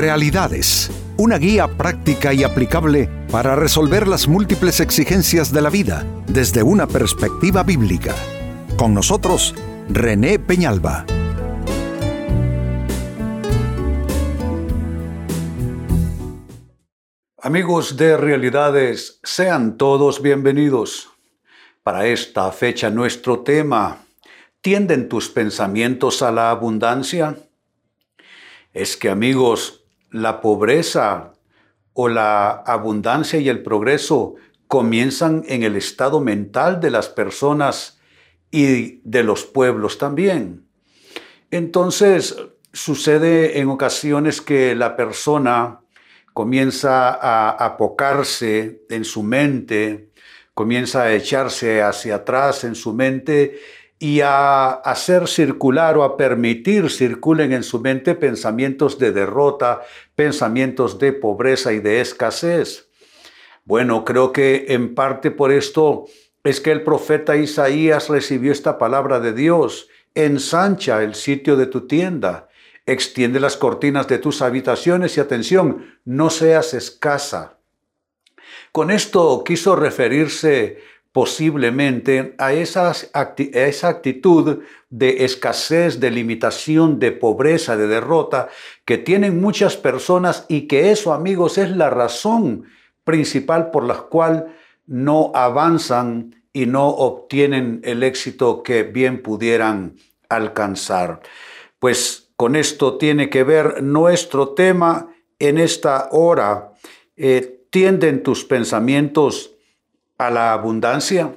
Realidades, una guía práctica y aplicable para resolver las múltiples exigencias de la vida desde una perspectiva bíblica. Con nosotros, René Peñalba. Amigos de Realidades, sean todos bienvenidos. Para esta fecha nuestro tema, ¿tienden tus pensamientos a la abundancia? Es que amigos, la pobreza o la abundancia y el progreso comienzan en el estado mental de las personas y de los pueblos también. Entonces, sucede en ocasiones que la persona comienza a apocarse en su mente, comienza a echarse hacia atrás en su mente y a hacer circular o a permitir circulen en su mente pensamientos de derrota, pensamientos de pobreza y de escasez. Bueno, creo que en parte por esto es que el profeta Isaías recibió esta palabra de Dios. Ensancha el sitio de tu tienda, extiende las cortinas de tus habitaciones y atención, no seas escasa. Con esto quiso referirse posiblemente a, esa actitud de escasez, de limitación, de pobreza, de derrota que tienen muchas personas y que eso, amigos, es la razón principal por la cual no avanzan y no obtienen el éxito que bien pudieran alcanzar. Pues con esto tiene que ver nuestro tema en esta hora. Eh, tienden tus pensamientos a la abundancia.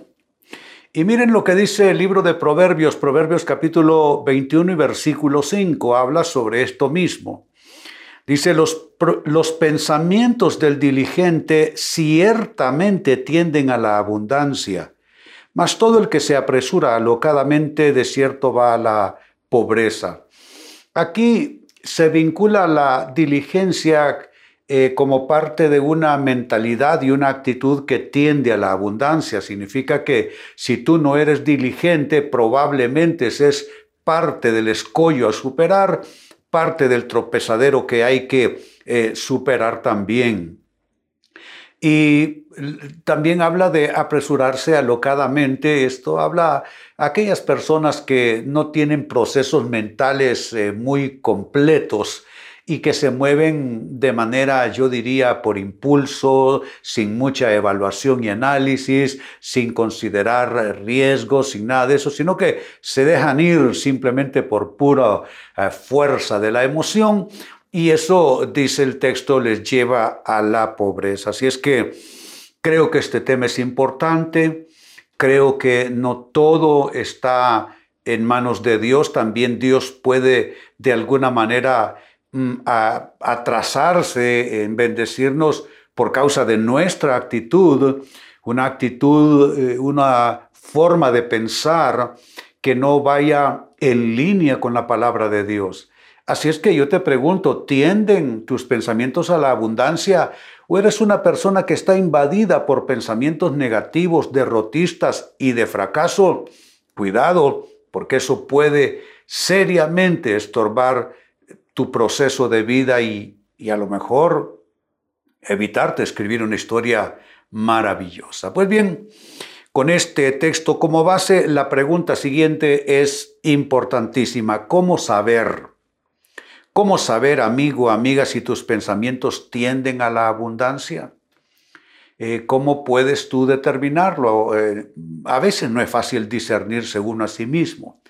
Y miren lo que dice el libro de Proverbios, Proverbios capítulo 21 y versículo 5, habla sobre esto mismo. Dice, los, los pensamientos del diligente ciertamente tienden a la abundancia, mas todo el que se apresura alocadamente de cierto va a la pobreza. Aquí se vincula la diligencia eh, como parte de una mentalidad y una actitud que tiende a la abundancia. Significa que si tú no eres diligente, probablemente es parte del escollo a superar, parte del tropezadero que hay que eh, superar también. Y también habla de apresurarse alocadamente. Esto habla a aquellas personas que no tienen procesos mentales eh, muy completos y que se mueven de manera, yo diría, por impulso, sin mucha evaluación y análisis, sin considerar riesgos, sin nada de eso, sino que se dejan ir simplemente por pura eh, fuerza de la emoción. Y eso, dice el texto, les lleva a la pobreza. Así es que creo que este tema es importante, creo que no todo está en manos de Dios, también Dios puede de alguna manera a, atrasarse en bendecirnos por causa de nuestra actitud, una actitud, eh, una forma de pensar que no vaya en línea con la palabra de Dios. Así es que yo te pregunto, ¿tienden tus pensamientos a la abundancia o eres una persona que está invadida por pensamientos negativos, derrotistas y de fracaso? Cuidado, porque eso puede seriamente estorbar tu proceso de vida y, a lo mejor evitarte escribir una historia maravillosa. Pues bien, con este texto como base, la pregunta siguiente es importantísima. ¿Cómo saber? ¿Cómo saber, amigo, amiga, si tus pensamientos tienden a la abundancia? Eh, ¿Cómo puedes tú determinarlo? Eh, a veces no es fácil discernir según a sí mismo.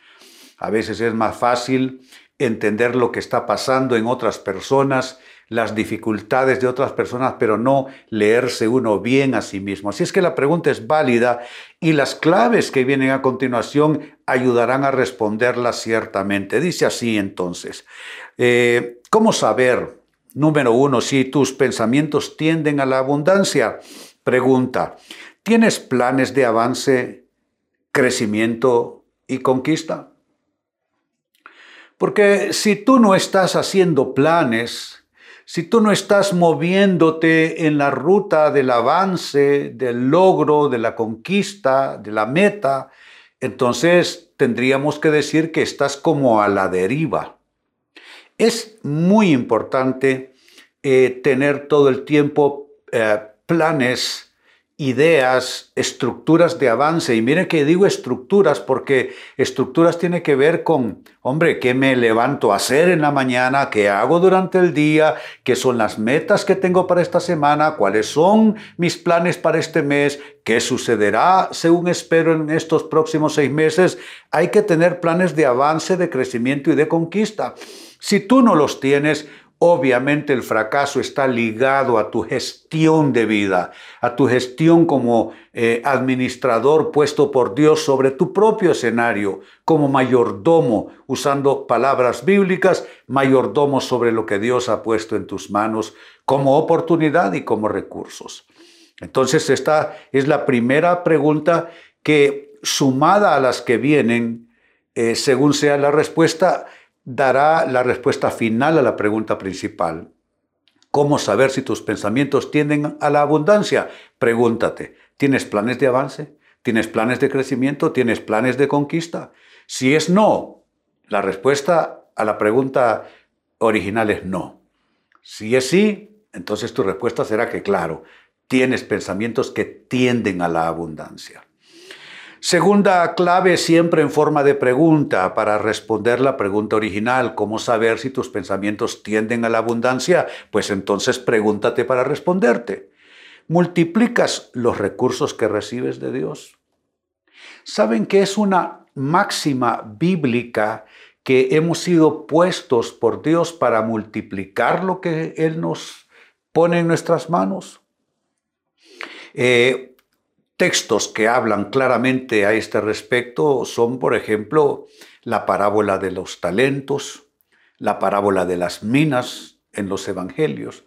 A veces es más fácil entender lo que está pasando en otras personas, las dificultades de otras personas, pero no leerse uno bien a sí mismo. Así es que la pregunta es válida y las claves que vienen a continuación ayudarán a responderla ciertamente. Dice así entonces, eh, ¿cómo saber, número uno, si tus pensamientos tienden a la abundancia? Pregunta, ¿tienes planes de avance, crecimiento y conquista? Porque si tú no estás haciendo planes, si tú no estás moviéndote en la ruta del avance, del logro, de la conquista, de la meta, entonces tendríamos que decir que estás como a la deriva. Es muy importante eh, tener todo el tiempo eh, planes ideas, estructuras de avance. Y miren que digo estructuras porque estructuras tiene que ver con, hombre, qué me levanto a hacer en la mañana, qué hago durante el día, qué son las metas que tengo para esta semana, cuáles son mis planes para este mes, qué sucederá según espero en estos próximos seis meses. Hay que tener planes de avance, de crecimiento y de conquista. Si tú no los tienes, Obviamente el fracaso está ligado a tu gestión de vida, a tu gestión como eh, administrador puesto por Dios sobre tu propio escenario, como mayordomo, usando palabras bíblicas, mayordomo sobre lo que Dios ha puesto en tus manos como oportunidad y como recursos. Entonces esta es la primera pregunta que sumada a las que vienen, eh, según sea la respuesta, dará la respuesta final a la pregunta principal. ¿Cómo saber si tus pensamientos tienden a la abundancia? Pregúntate, ¿tienes planes de avance? ¿Tienes planes de crecimiento? ¿Tienes planes de conquista? Si es no, la respuesta a la pregunta original es no. Si es sí, entonces tu respuesta será que claro, tienes pensamientos que tienden a la abundancia. Segunda clave siempre en forma de pregunta para responder la pregunta original, ¿cómo saber si tus pensamientos tienden a la abundancia? Pues entonces pregúntate para responderte. ¿Multiplicas los recursos que recibes de Dios? ¿Saben que es una máxima bíblica que hemos sido puestos por Dios para multiplicar lo que Él nos pone en nuestras manos? Eh, textos que hablan claramente a este respecto son, por ejemplo, la parábola de los talentos, la parábola de las minas en los evangelios,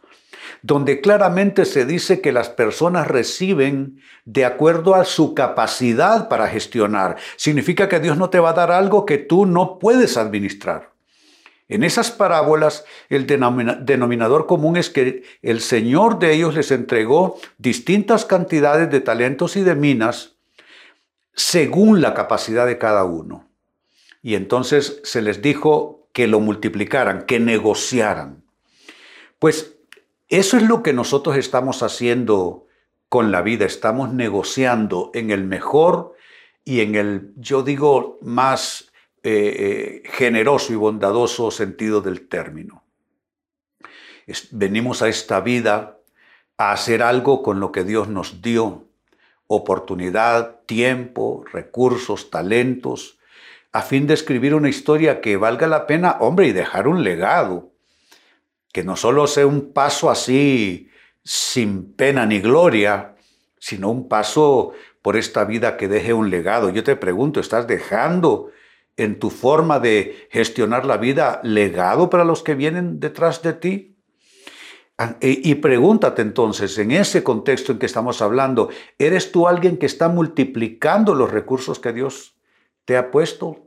donde claramente se dice que las personas reciben de acuerdo a su capacidad para gestionar. Significa que Dios no te va a dar algo que tú no puedes administrar. En esas parábolas, el denominador común es que el Señor de ellos les entregó distintas cantidades de talentos y de minas según la capacidad de cada uno. Y entonces se les dijo que lo multiplicaran, que negociaran. Pues eso es lo que nosotros estamos haciendo con la vida. Estamos negociando en el mejor y en el, yo digo, más eh, eh, generoso y bondadoso sentido del término. venimos a esta vida a hacer algo con lo que Dios nos dio, oportunidad, tiempo, recursos, talentos, a fin de escribir una historia que valga la pena, hombre, y dejar un legado, que no solo sea un paso así sin pena ni gloria, sino un paso por esta vida que deje un legado. Yo te pregunto, ¿estás dejando en tu forma de gestionar la vida legado para los que vienen detrás de ti? Ah, y pregúntate entonces, en ese contexto en que estamos hablando, ¿eres tú alguien que está multiplicando los recursos que Dios te ha puesto?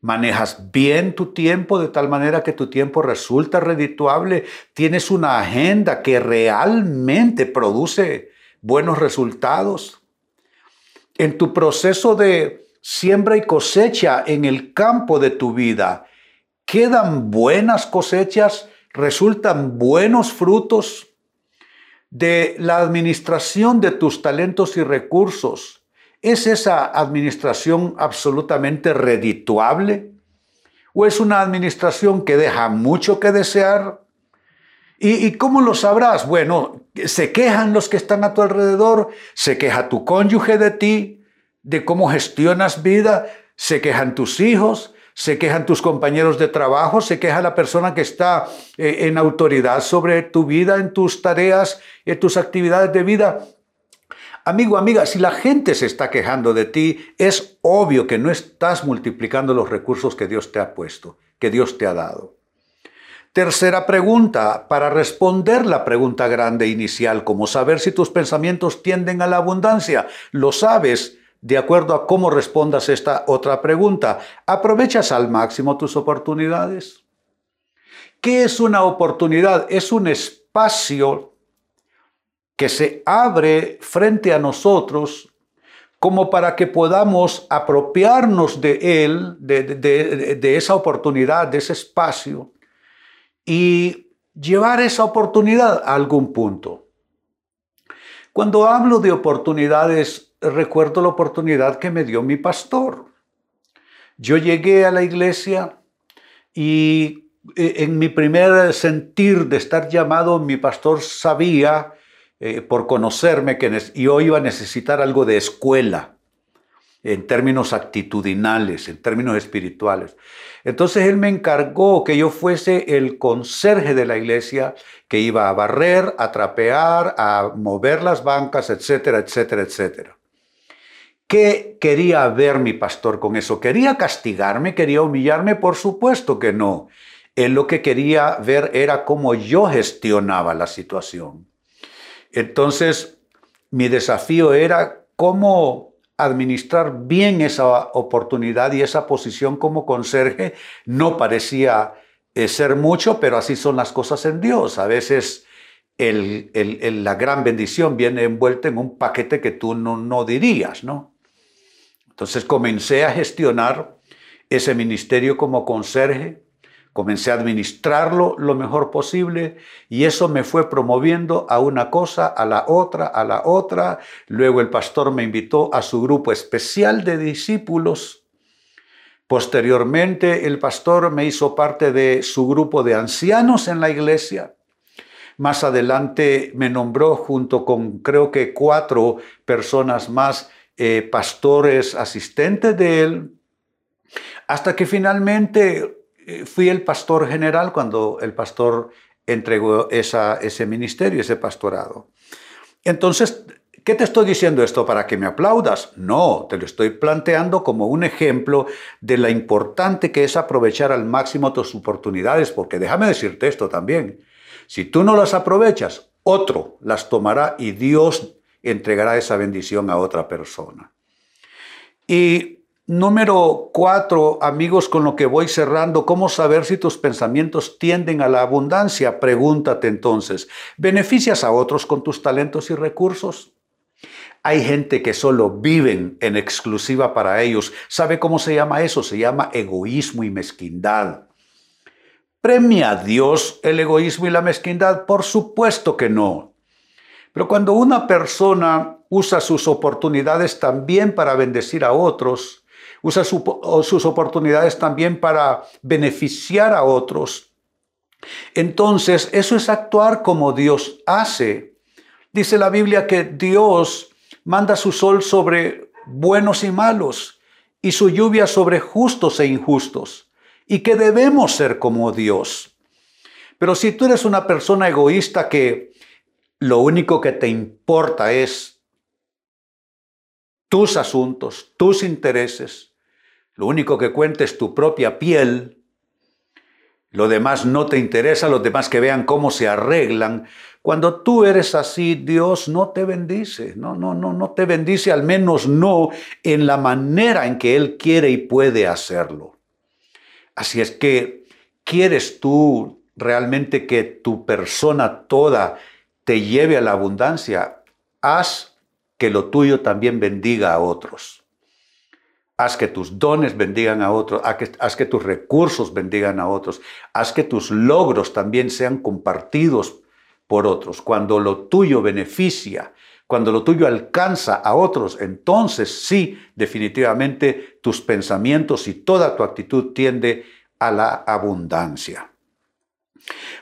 ¿Manejas bien tu tiempo de tal manera que tu tiempo resulta redituable? ¿Tienes una agenda que realmente produce buenos resultados? En tu proceso de siembra y cosecha en el campo de tu vida. ¿Quedan buenas cosechas? ¿Resultan buenos frutos? De la administración de tus talentos y recursos. ¿Es esa administración absolutamente redituable? ¿O es una administración que deja mucho que desear? ¿Y, ¿Y, cómo lo sabrás? Bueno, se quejan los que están a tu alrededor, se queja tu cónyuge de ti, de cómo gestionas vida, se quejan tus hijos, se quejan tus compañeros de trabajo, se queja la persona que está eh, en autoridad sobre tu vida, en tus tareas, en tus actividades de vida. Amigo, amiga, si la gente se está quejando de ti, es obvio que no estás multiplicando los recursos que Dios te ha puesto, que Dios te ha dado. Tercera pregunta, para responder la pregunta grande inicial, como saber si tus pensamientos tienden a la abundancia, lo sabes de acuerdo a cómo respondas esta otra pregunta. ¿Aprovechas al máximo tus oportunidades? ¿Qué es una oportunidad? Es un espacio que se abre frente a nosotros como para que podamos apropiarnos de él, de, esa oportunidad, de ese espacio, y llevar esa oportunidad a algún punto. Cuando hablo de oportunidades, recuerdo la oportunidad que me dio mi pastor. Yo llegué a la iglesia y eh, en mi primer sentir de estar llamado, mi pastor sabía, eh, por conocerme, que yo iba a necesitar algo de escuela en términos actitudinales, en términos espirituales. Entonces él me encargó que yo fuese el conserje de la iglesia, que iba a barrer, a trapear, a mover las bancas, etcétera, etcétera, etcétera. ¿Qué quería ver mi pastor con eso? ¿Quería castigarme? ¿Quería humillarme? Por supuesto que no. Él lo que quería ver era cómo yo gestionaba la situación. Entonces, mi desafío era cómo administrar bien esa oportunidad y esa posición como conserje no parecía eh, ser mucho, pero así son las cosas en Dios. A veces la gran bendición viene envuelta en un paquete que tú no, no dirías, ¿no? Entonces comencé a gestionar ese ministerio como conserje Comencé a administrarlo lo mejor posible y eso me fue promoviendo a una cosa, a la otra, a la otra. Luego el pastor me invitó a su grupo especial de discípulos. Posteriormente el pastor me hizo parte de su grupo de ancianos en la iglesia. Más adelante me nombró junto con creo que cuatro personas más eh, pastores asistentes de él, hasta que finalmente eh, fui el pastor general cuando el pastor entregó ese ministerio, ese pastorado. Entonces, ¿qué te estoy diciendo esto para que me aplaudas? No, te lo estoy planteando como un ejemplo de la importante que es aprovechar al máximo tus oportunidades, porque déjame decirte esto también. Si tú no las aprovechas, otro las tomará y Dios entregará esa bendición a otra persona. Y Número cuatro, amigos, con lo que voy cerrando, ¿cómo saber si tus pensamientos tienden a la abundancia? Pregúntate entonces, ¿beneficias a otros con tus talentos y recursos? Hay gente que solo viven en exclusiva para ellos. ¿Sabe cómo se llama eso? Se llama egoísmo y mezquindad. ¿Premia a Dios el egoísmo y la mezquindad? Por supuesto que no. Pero cuando una persona usa sus oportunidades también para bendecir a otros, usa sus oportunidades también para beneficiar a otros. Entonces, eso es actuar como Dios hace. Dice la Biblia que Dios manda su sol sobre buenos y malos y su lluvia sobre justos e injustos y que debemos ser como Dios. Pero si tú eres una persona egoísta que lo único que te importa es tus asuntos, tus intereses, lo único que cuenta es tu propia piel, lo demás no te interesa, los demás que vean cómo se arreglan. Cuando tú eres así, Dios no te bendice, no, no, no, no te bendice, al menos no en la manera en que Él quiere y puede hacerlo. Así es que, ¿quieres tú realmente que tu persona toda te lleve a la abundancia? Haz que lo tuyo también bendiga a otros. Haz que tus dones bendigan a otros, haz que, tus recursos bendigan a otros, haz que tus logros también sean compartidos por otros. Cuando lo tuyo beneficia, cuando lo tuyo alcanza a otros, entonces sí, definitivamente tus pensamientos y toda tu actitud tiende a la abundancia.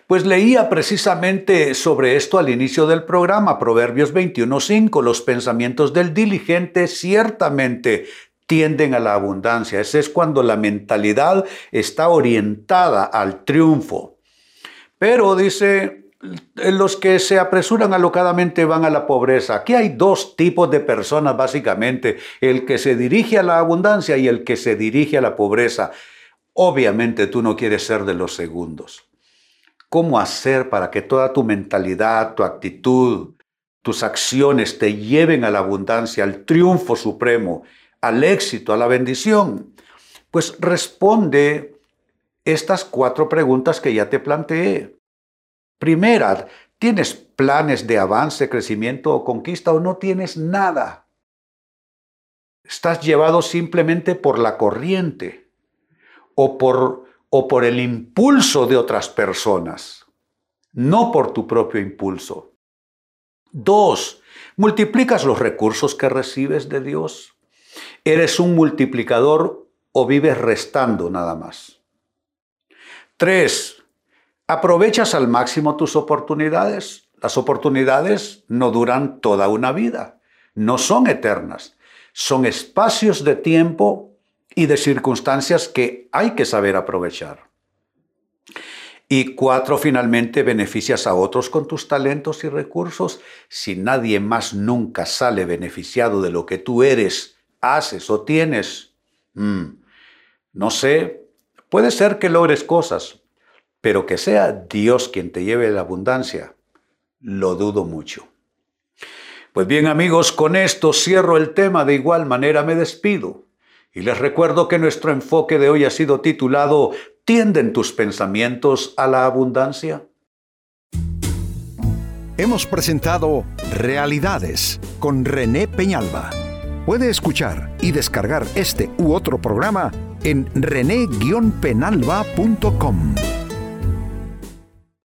Pues leía precisamente sobre esto al inicio del programa, Proverbios 21.5, los pensamientos del diligente ciertamente tienden a la abundancia. Ese es cuando la mentalidad está orientada al triunfo. Pero dice, los que se apresuran alocadamente van a la pobreza. Aquí hay dos tipos de personas básicamente, el que se dirige a la abundancia y el que se dirige a la pobreza. Obviamente tú no quieres ser de los segundos. ¿Cómo hacer para que toda tu mentalidad, tu actitud, tus acciones te lleven a la abundancia, al triunfo supremo? al éxito, a la bendición? Pues responde estas cuatro preguntas que ya te planteé. Primera, ¿tienes planes de avance, crecimiento o conquista o no tienes nada? Estás llevado simplemente por la corriente o por, o por el impulso de otras personas. no por tu propio impulso. Dos, multiplicas los recursos que recibes de Dios. ¿Eres un multiplicador o vives restando nada más? Tres, ¿aprovechas al máximo tus oportunidades? Las oportunidades no duran toda una vida, no son eternas, son espacios de tiempo y de circunstancias que hay que saber aprovechar. Y cuatro, finalmente, beneficias a otros con tus talentos y recursos. Si nadie más nunca sale beneficiado de lo que tú eres, haces o tienes, mm, no sé, puede ser que logres cosas, pero que sea Dios quien te lleve la abundancia, lo dudo mucho. Pues bien amigos, con esto cierro el tema, de igual manera me despido. Y les recuerdo que nuestro enfoque de hoy ha sido titulado ¿Tienden tus pensamientos a la abundancia? Hemos presentado Realidades con René Peñalba. Puede escuchar y descargar este u otro programa en rene-penalba.com.